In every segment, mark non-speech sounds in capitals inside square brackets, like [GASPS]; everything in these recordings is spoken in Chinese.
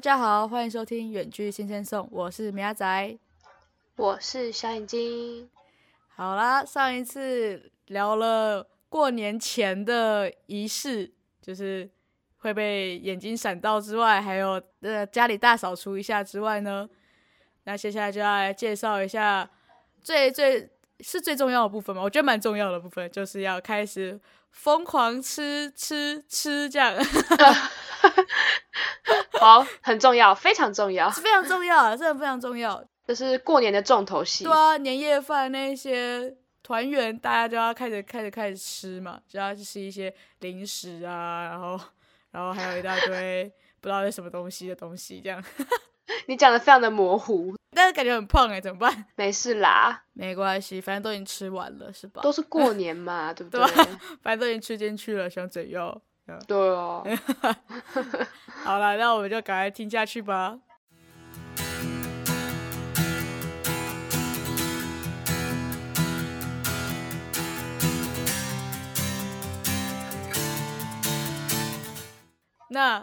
大家好，欢迎收听《远距新鲜送》，我是米亚仔。我是小眼睛。好啦，上一次聊了过年前的仪式，就是会被眼睛闪到之外，还有呃家里大扫除一下之外呢，那接下来就要来介绍一下最最是最重要的部分嘛？我觉得蛮重要的部分，就是要开始疯狂吃吃吃这样。[LAUGHS] [LAUGHS] 好，很重要，非常重要，是非常重要，真的非常重要。这是过年的重头戏。对啊，年夜饭那些团圆，大家就要开始开始开始吃嘛，就要吃一些零食啊，然后然后还有一大堆不知道是什么东西的东西，这样。[LAUGHS] 你讲的非常的模糊，但是感觉很胖哎，怎么办？[LAUGHS] 没事啦，没关系，反正都已经吃完了，是吧？都是过年嘛，对不对？反正都已经吃进去了，想怎样？对哦。[LAUGHS] 好了，那我们就赶快听下去吧。那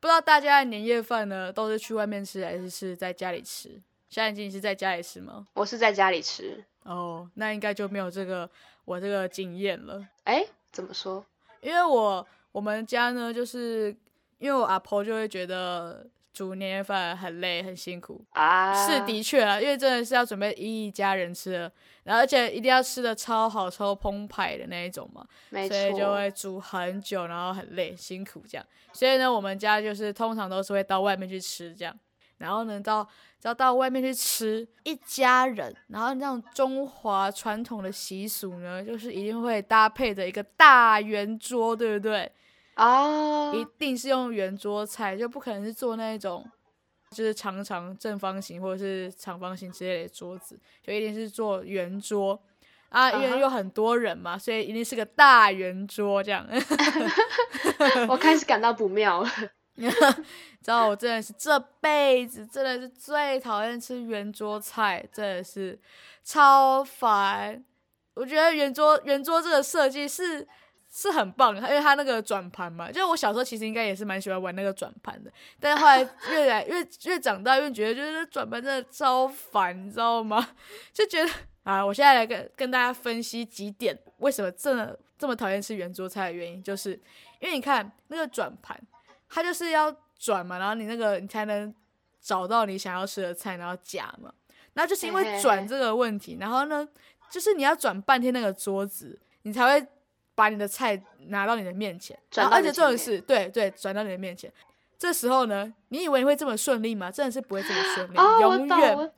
不知道大家的年夜饭呢，都是去外面吃，还是是在家里吃？小眼睛你是在家里吃吗？我是在家里吃。哦，那应该就没有这个我这个经验了。哎，怎么说？因为我我们家呢，就是因为我阿婆就会觉得煮年夜饭很累很辛苦啊，是的确啊，因为真的是要准备一家人吃的，然后而且一定要吃的超好超澎湃的那一种嘛，所以就会煮很久，然后很累辛苦这样。所以呢，我们家就是通常都是会到外面去吃这样，然后呢到要到外面去吃一家人，然后那种中华传统的习俗呢，就是一定会搭配着一个大圆桌，对不对？啊，一定是用圆桌菜，就不可能是做那种就是长长正方形或者是长方形之类的桌子，就一定是做圆桌啊，因为有很多人嘛，所以一定是个大圆桌这样。[LAUGHS] 我开始感到不妙了。[LAUGHS] 知道我真的是这辈子真的是最讨厌吃圆桌菜，真的是超烦。我觉得圆桌圆桌这个设计是是很棒，因为它那个转盘嘛，就是我小时候其实应该也是蛮喜欢玩那个转盘的，但是后来越来越越长大，越觉得就是转盘真的超烦，你知道吗？[LAUGHS] 就觉得啊，我现在来跟跟大家分析几点，为什么真的这么讨厌吃圆桌菜的原因，就是因为你看那个转盘。它就是要转嘛，然后你那个你才能找到你想要吃的菜，然后夹嘛。那就是因为转这个问题，然后呢，就是你要转半天那个桌子，你才会把你的菜拿到你的面前。转而且重点是，对对，转到你的面前。这时候呢，你以为你会这么顺利吗？真的是不会这么顺利，永远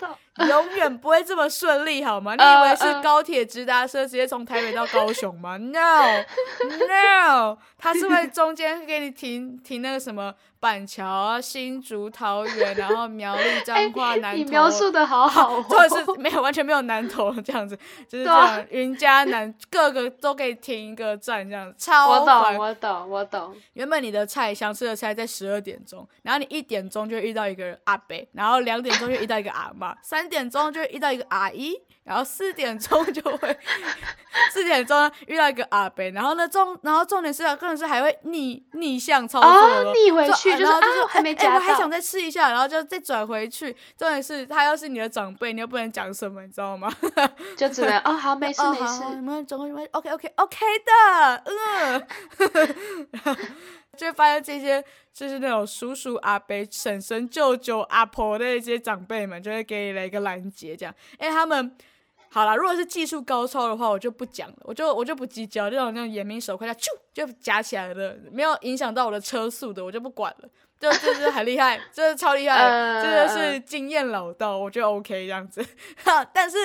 永远不会这么顺利，好吗？[LAUGHS] 你以为是高铁直达车直接从台北到高雄吗？[LAUGHS] No，No，它 [LAUGHS] 是会中间给你停停那个什么。板桥啊，新竹、桃园，然后苗栗、彰化、南投，你描述的好好，或者是没有完全没有南投这样子，就是这样，云嘉南各个都可以停一个站这样，超我懂，我懂，我懂。原本你的菜想吃的菜在十二点钟，然后你一点钟就遇到一个阿伯，然后两点钟就遇到一个阿妈，[LAUGHS] 三点钟就遇到一个阿姨。然后四点钟就会，[LAUGHS] 四点钟遇到一个阿伯，然后呢重，然后重点是，更是还会逆逆向操作，逆回去，然后就是还没夹我还想再吃一下，然后就再转回去。重点是他要是你的长辈，你又不能讲什么，你知道吗？就只能 [LAUGHS] 哦好，没事没事，你们转回去，OK OK OK 的，嗯，就会发现这些就是那种叔叔阿伯、婶婶、舅舅、阿婆的一些长辈们，就会给你来一个拦截，这样，哎，他们。好了，如果是技术高超的话，我就不讲了，我就我就不计较这种那种眼明手快，就就夹起来了，没有影响到我的车速的，我就不管了，就就是很厉害，真的超厉害，真的是经验老道，我觉得 OK 这样子。[LAUGHS] 但是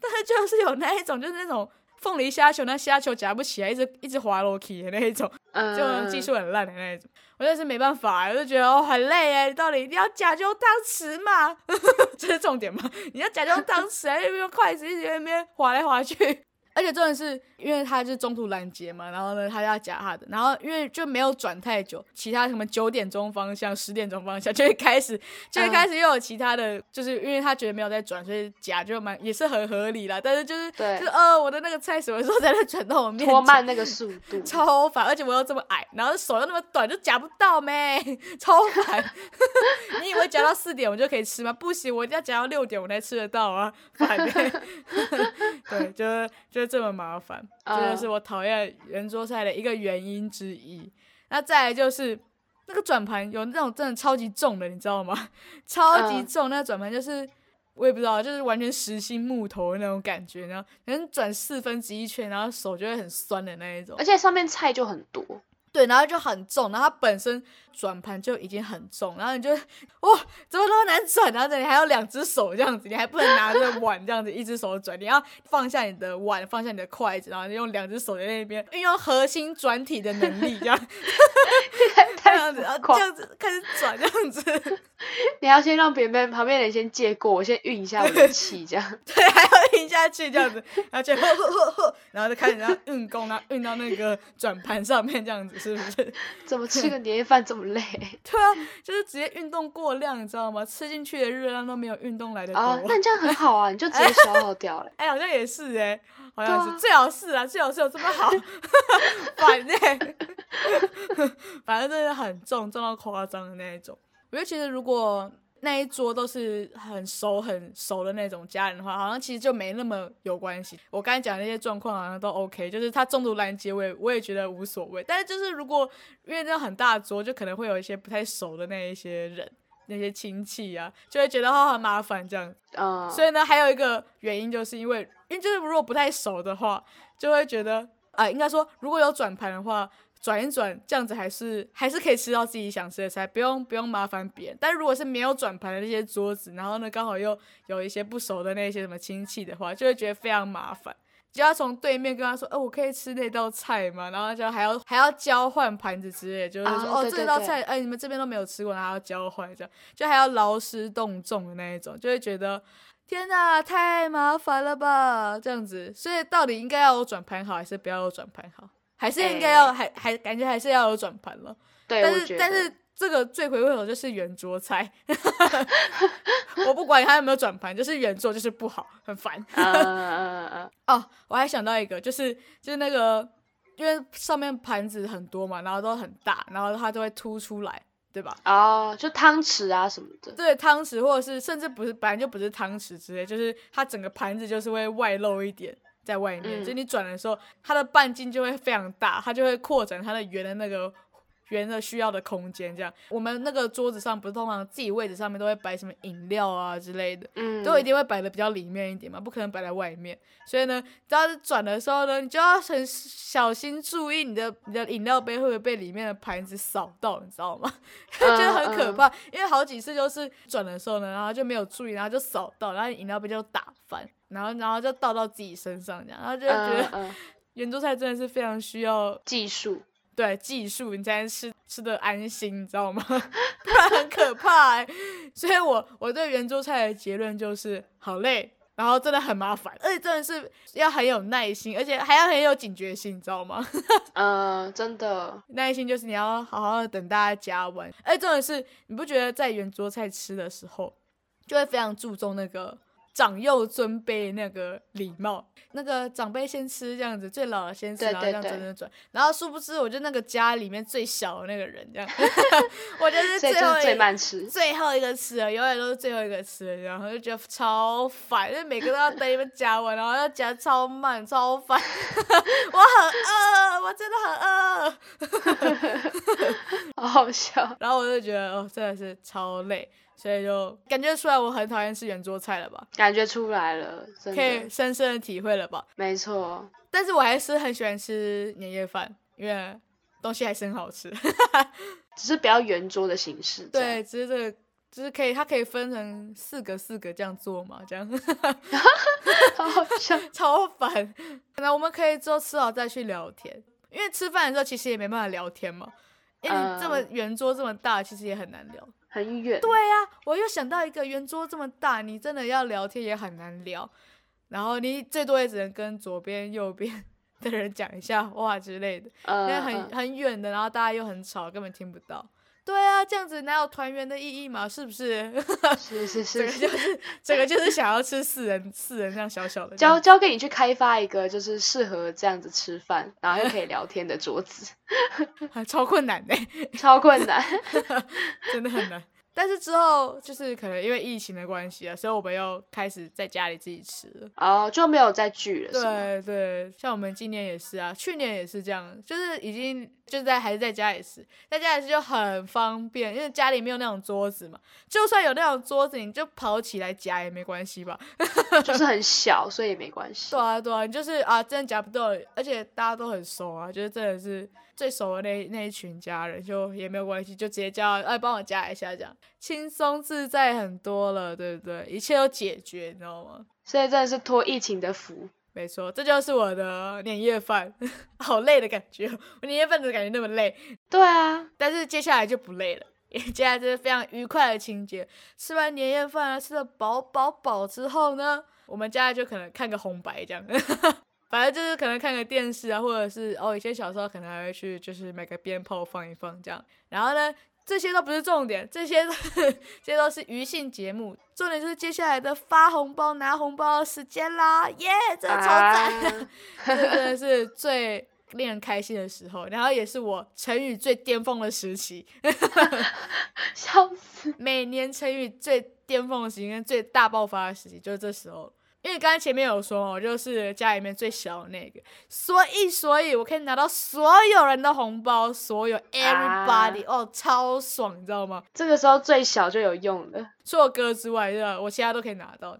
但是就是有那一种，就是那种。凤梨虾球，那虾球夹不起来，一直一直滑落去的那一种，[LAUGHS] 就技术很烂的那一种，我真是没办法，我就觉得哦很累哎，到底一定要假就汤匙嘛，[LAUGHS] 这是重点嘛？你要假就汤匙，还是用筷子一直在那边划来划去？而而且重点是因为他就是中途拦截嘛，然后呢，他要夹他的，然后因为就没有转太久，其他什么九点钟方向、十点钟方向 [LAUGHS] 就会开始，就会开始又有其他的，就是因为他觉得没有在转，所以夹就蛮也是很合理啦。但是就是对就是呃，我的那个菜什么时候才能转到我面前？拖慢那个速度。[LAUGHS] 超烦，而且我又这么矮，然后手又那么短，就夹不到咩，[LAUGHS] 超烦。你以为夹到四点我就可以吃吗？不行，我一定要夹到六点我才吃得到啊，烦、欸。对，就是就是这么麻烦，这嗯就是我讨厌圆桌菜的一个原因之一。那再来就是那个转盘有那种真的超级重的，你知道吗？[LAUGHS] 超级嗯重，那个转盘就是。我也不知道，就是完全实心木头的那种感觉，然后可能转四分之一圈，然后手就会很酸的那一种而。且上面菜就很多，对，然后就很重，然后它本身转盘就已经很重，然后你就 [LAUGHS] 哇，怎么那么难转？然后你还要两只手这样子，你还不能拿着碗这样子一只手转，你要放下你的碗，放下你的筷子，然后用两只手在那边运用核心转体的能力，这样 [LAUGHS] 这样子，然后这样子开始转，这样子，[LAUGHS] 你要先让别人旁边的人先借过，我先运一下我的气，这样。对，还要运下去这样子，然后就呵呵呵呵，然后就开始要运功，然后运到那个转盘上面这样子，是不是？怎么吃个年夜饭这么累？[LAUGHS] 对啊，就是直接运动过量，你知道吗？吃进去的热量都没有运动来的多。啊，那你这样很好啊，你就直接消耗掉了。[LAUGHS] 哎、好像也是哎、好像是，啊最好是啊，最好是有这么好，反正 [LAUGHS] 反正真的很重，重到夸张的那一种。我觉得其实如果那一桌都是很熟很熟的那种家人的话，好像其实就没那么有关系。我刚才讲那些状况好像都 OK，就是他中途拦截，我也我也觉得无所谓。但是就是如果因为这样很大的桌，就可能会有一些不太熟的那一些人。那些亲戚啊，就会觉得哦很麻烦这样，嗯，所以呢，还有一个原因就是因为，因为就是如果不太熟的话，就会觉得啊、应该说如果有转盘的话，转一转这样子还是还是可以吃到自己想吃的菜，不用不用麻烦别人。但如果是没有转盘的那些桌子，然后呢刚好又有一些不熟的那些什么亲戚的话，就会觉得非常麻烦。就要从对面跟他说，哦，我可以吃那道菜吗？然后就还要还要交换盘子之类，就是说，哦，这道菜，哎，你们这边都没有吃过，然后要交换，这样就还要劳师动众的那一种，就会觉得天哪，太麻烦了吧，这样子。所以到底应该要有转盘好，还是不要有转盘好？还是应该要、还还感觉还是要有转盘了。对，但是但是这个罪魁祸首就是圆桌菜，[LAUGHS] 我不管它有没有转盘，就是圆桌就是不好，很烦。[LAUGHS] 哦，我还想到一个，就是就是那个，因为上面盘子很多嘛，然后都很大，然后它就会凸出来，对吧？嗯，哦，就汤匙啊什么的，对，汤匙或者是甚至不是本来就不是汤匙之类，就是它整个盘子就是会外露一点在外面，嗯就你转的时候，它的半径就会非常大，它就会扩展它的圆的那个。圆的需要的空间，这样。我们那个桌子上不是通常自己位置上面都会摆什么饮料啊之类的，嗯，都一定会摆的比较里面一点嘛，不可能摆在外面。所以呢，只要是转的时候呢，你就要很小心注意你的你的饮料杯会不会被里面的盘子扫到，你知道吗？[LAUGHS] 就觉得很可怕，因为好几次就是转的时候呢，然后就没有注意，然后就扫到，然后饮料杯就打翻，然后然后就倒到自己身上这样，然后就觉得圆桌菜真的是非常需要技术，对技术，你才能吃吃的安心，你知道吗？[LAUGHS] 不然很可怕、欸。所以我我对圆桌菜的结论就是好累，然后真的很麻烦，而且真的是要很有耐心，而且还要很有警觉性，你知道吗？嗯，[LAUGHS] 真的，耐心就是你要好好的等大家加完，而且重点是你不觉得在圆桌菜吃的时候，就会非常注重那个长幼尊卑那个礼貌，那个长辈先吃这样子，最老的先吃，然后这样对转转转，然后殊不知我就那个家里面最小的那个人这样，[LAUGHS] 我就是最最后一慢吃，最后一个吃的，永远都是最后一个吃的，然后就觉得超烦，因为每个都要等你们夹完，然后要夹超慢，超烦。[LAUGHS] 我很饿，我真的很饿。[LAUGHS] 好好笑。然后我就觉得哦，真的是超累，所以就感觉出来我很讨厌吃圆桌菜了吧？感觉出来了，真可以，深深的体会了吧？没错，但是我还是很喜欢吃年夜饭，因为东西还是很好吃。[LAUGHS] 只是比较圆桌的形式。对，只是这个。就是可以，它可以分成四个四个这样做嘛，这样好 [LAUGHS] 好笑。[LAUGHS] 超烦。那我们可以之后吃好再去聊天，因为吃饭的时候其实也没办法聊天嘛，因为你这么嗯圆桌这么大，其实也很难聊。很远。对呀、我又想到一个圆桌这么大，你真的要聊天也很难聊。然后你最多也只能跟左边、右边的人讲一下话之类的，因为嗯，很嗯很远的，然后大家又很吵，根本听不到。对啊，这样子哪有团圆的意义嘛？是不是？是是这是是，个就是这个就是想要吃四人四人这样小小的交样，交给你去开发一个就是适合这样子吃饭，然后又可以聊天的桌子，[LAUGHS] 超困难的，[LAUGHS] 超困难。[LAUGHS] 真的很难。但是之后就是可能因为疫情的关系啊，所以我们又开始在家里自己吃了。哦，就没有再聚了？对对，像我们今年也是啊，去年也是这样，就是已经就是在还是在家里吃，在家里吃就很方便，因为家里没有那种桌子嘛，就算有那种桌子，你就跑起来夹也没关系吧？[LAUGHS] 就是很小，所以也没关系对。啊对啊，你就是啊，真的夹不到，而且大家都很熟啊，就是真的是最熟的那那一群家人，就也没有关系，就直接叫哎帮我夹一下，这样轻松自在很多了，对不对？一切都解决，你知道吗？所以真的是托疫情的福。没错，这就是我的年夜饭，[LAUGHS] 好累的感觉。我年夜饭的感觉那么累，对啊，但是接下来就不累了，接下来就是非常愉快的情节。吃完年夜饭啊，吃的饱饱饱之后呢，我们家就可能看个红白这样，[LAUGHS] 反正就是可能看个电视啊，或者是哦，以前小时候可能还会去就是买个鞭炮放一放这样。然后呢，这些都不是重点，这些都 [LAUGHS] 这些都是娱性节目，重点就是接下来的发红包拿红包的时间啦，耶，真的超赞！啊 [LAUGHS] 这真的是最令人开心的时候，然后也是我成语最巅峰的时期。[LAUGHS] 笑死！每年成语最巅峰的时期跟最大爆发的时期就是这时候。因为刚才前面有说嘛，我就是家里面最小的那个，所以所以我可以拿到所有人的红包，所有 everybody、哦，超爽，你知道吗？这个时候最小就有用了。除了哥之外，对吧？我其他都可以拿到。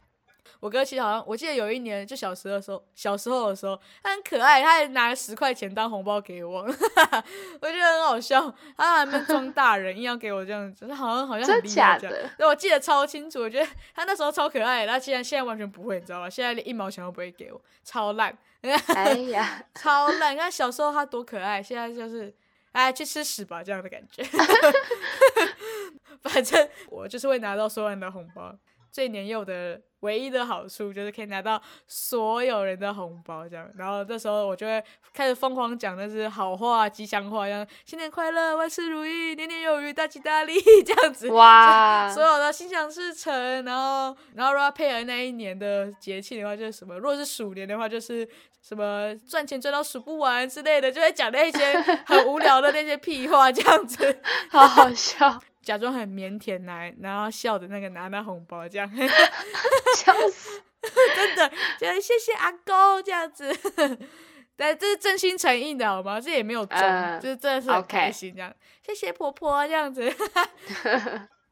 我哥其实好像，我记得有一年就小时候的时候，小时候的时候，他很可爱，他还拿十块钱当红包给我，[LAUGHS] 我觉得很好笑。他还没装大人，硬要给我这样子，他好像好像很真厉害这样。假的？对，我记得超清楚，我觉得他那时候超可爱，他现在现在完全不会，你知道吗？现在连一毛钱都不会给我，超烂，哎呀，[LAUGHS] 超烂。你看小时候他多可爱，现在就是哎去吃屎吧这样的感觉。[LAUGHS] 反正我就是会拿到所有人的红包。最年幼的唯一的好处就是可以拿到所有人的红包，这样，然后这时候我就会开始疯狂讲那是好话、吉祥话，像新年快乐、万事如意、年年有余、大吉大利这样子。哇。[LAUGHS] 所，有的心想事成，然后，然后如果要配合那一年的节气的话，就是什么；如果是鼠年的话，就是什么赚钱赚到数不完之类的，就会讲那些很无聊的那些屁话，这样子，[LAUGHS] 好好笑，假装很腼腆来，然后笑的那个拿那红包这样，[LAUGHS] 笑死！[LAUGHS] 真的，就是谢谢阿公这样子。[LAUGHS] 但这是真心诚意的好吗？这也没有装，嗯就是真的是开心这样。谢谢婆婆这样子，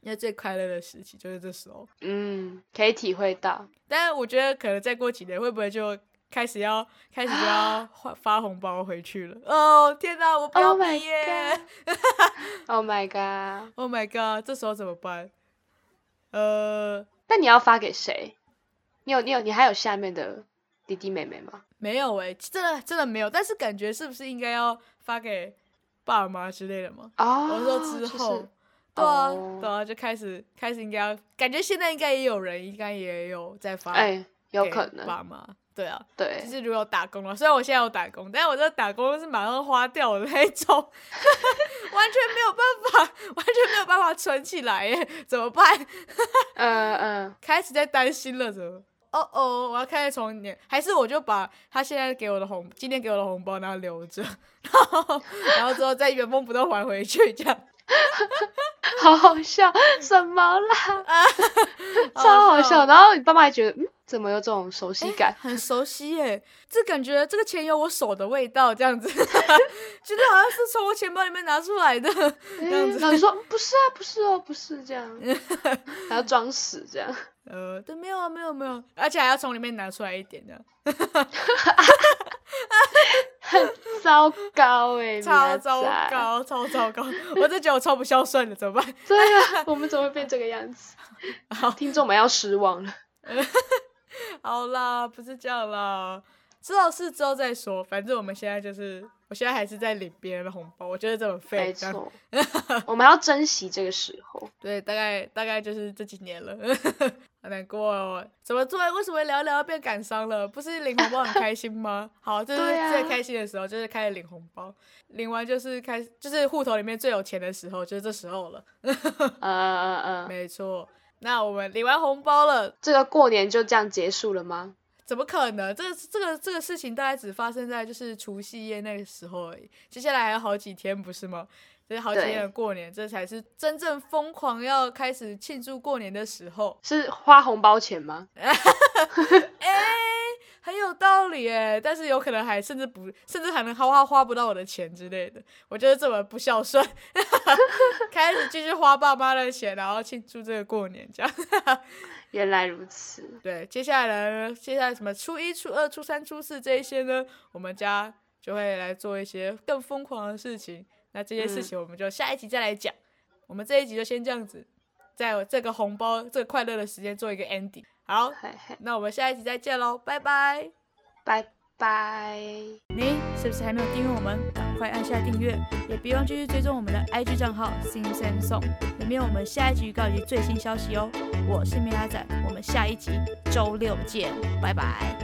因为最快乐的时期就是这时候。嗯，可以体会到。但是我觉得可能再过几年会不会就开始要 [GASPS] 开始就要发发红包回去了？[GASPS] 哦天哪，我不要 Oh my 毕业 Oh my god！！Oh [LAUGHS] my god，这时候怎么办？呃，那你要发给谁？你有你有你还有下面的弟弟妹妹吗？没有诶、真的真的没有。但是感觉是不是应该要发给爸妈之类的吗？哦，我说之就是后，对啊，哦对啊，就开始开始应该要，感觉现在应该也有人应该也有在发，哎，有可能，爸妈，对啊。对就，是如果有打工了，虽然我现在有打工，但是我这打工是马上花掉的那一种，[LAUGHS] 完全没有办法，[LAUGHS] 完全没有办法存起来耶，怎么办？嗯嗯，[LAUGHS] 开始在担心了，怎么？哦哦，我要开始从年，还是我就把他现在给我的红，今天给我的红包，然后留着，然后然后之后再原封不动还回去，这样 [LAUGHS] 好好笑，什么啦？[LAUGHS] 超好笑。然后你爸妈还觉得，嗯，怎么有这种熟悉感？很熟悉耶，这感觉这个钱有我手的味道，这样子，[LAUGHS] 觉得好像是从我钱包里面拿出来的，这样子然后你说不是啊，不是哦，不是这样，还要装死这样。呃，对，没有啊，没有没有，而且还要从里面拿出来一点的，[LAUGHS] 糟糕哎、超糟。糕，超糟糕，我真觉得我超不孝顺的，怎么办？对啊，我们怎么会变这个样子？[LAUGHS] 好听众们要失望了。[LAUGHS] 好啦，不是这样啦，知道是之后再说，反正我们现在就是我现在还是在领别人的红包，我觉得这么废。没错，我们要珍惜这个时候。对，大概大概就是这几年了，好难过哦。怎么做？为什么聊聊变感伤了？不是领红包很开心吗？[LAUGHS] 好，这是最开心的时候，就是开始领红包，领完就是开，就是户头里面最有钱的时候，就是这时候了。嗯嗯嗯，[LAUGHS] 没错。那我们领完红包了，这个过年就这样结束了吗？怎么可能？这个这个这个事情大概只发生在就是除夕夜那个时候而已。接下来还有好几天，不是吗？这是好几天的过年，这才是真正疯狂要开始庆祝过年的时候。是花红包钱吗？[LAUGHS] 哎，很有道理哎，但是有可能还甚至不，甚至还能花花花不到我的钱之类的。我觉得这么不孝顺，[LAUGHS] 开始继续花爸妈的钱，然后庆祝这个过年，这样。原来如此。对，接下来呢？接下来什么？初一、初二、初三、初四这一些呢？我们家就会来做一些更疯狂的事情。那这些事情我们就下一集再来讲。我们这一集就先这样子，在这个红包、这个快乐的时间做一个 ending。好，那我们下一集再见喽，拜拜，拜。拜！你是不是还没有订阅我们？赶快按下订阅，也别忘继续追踪我们的 IG 账号 Sing Sing Song，里面有我们下一集预告及最新消息哦。我是米拉仔，我们下一集周六见，拜拜。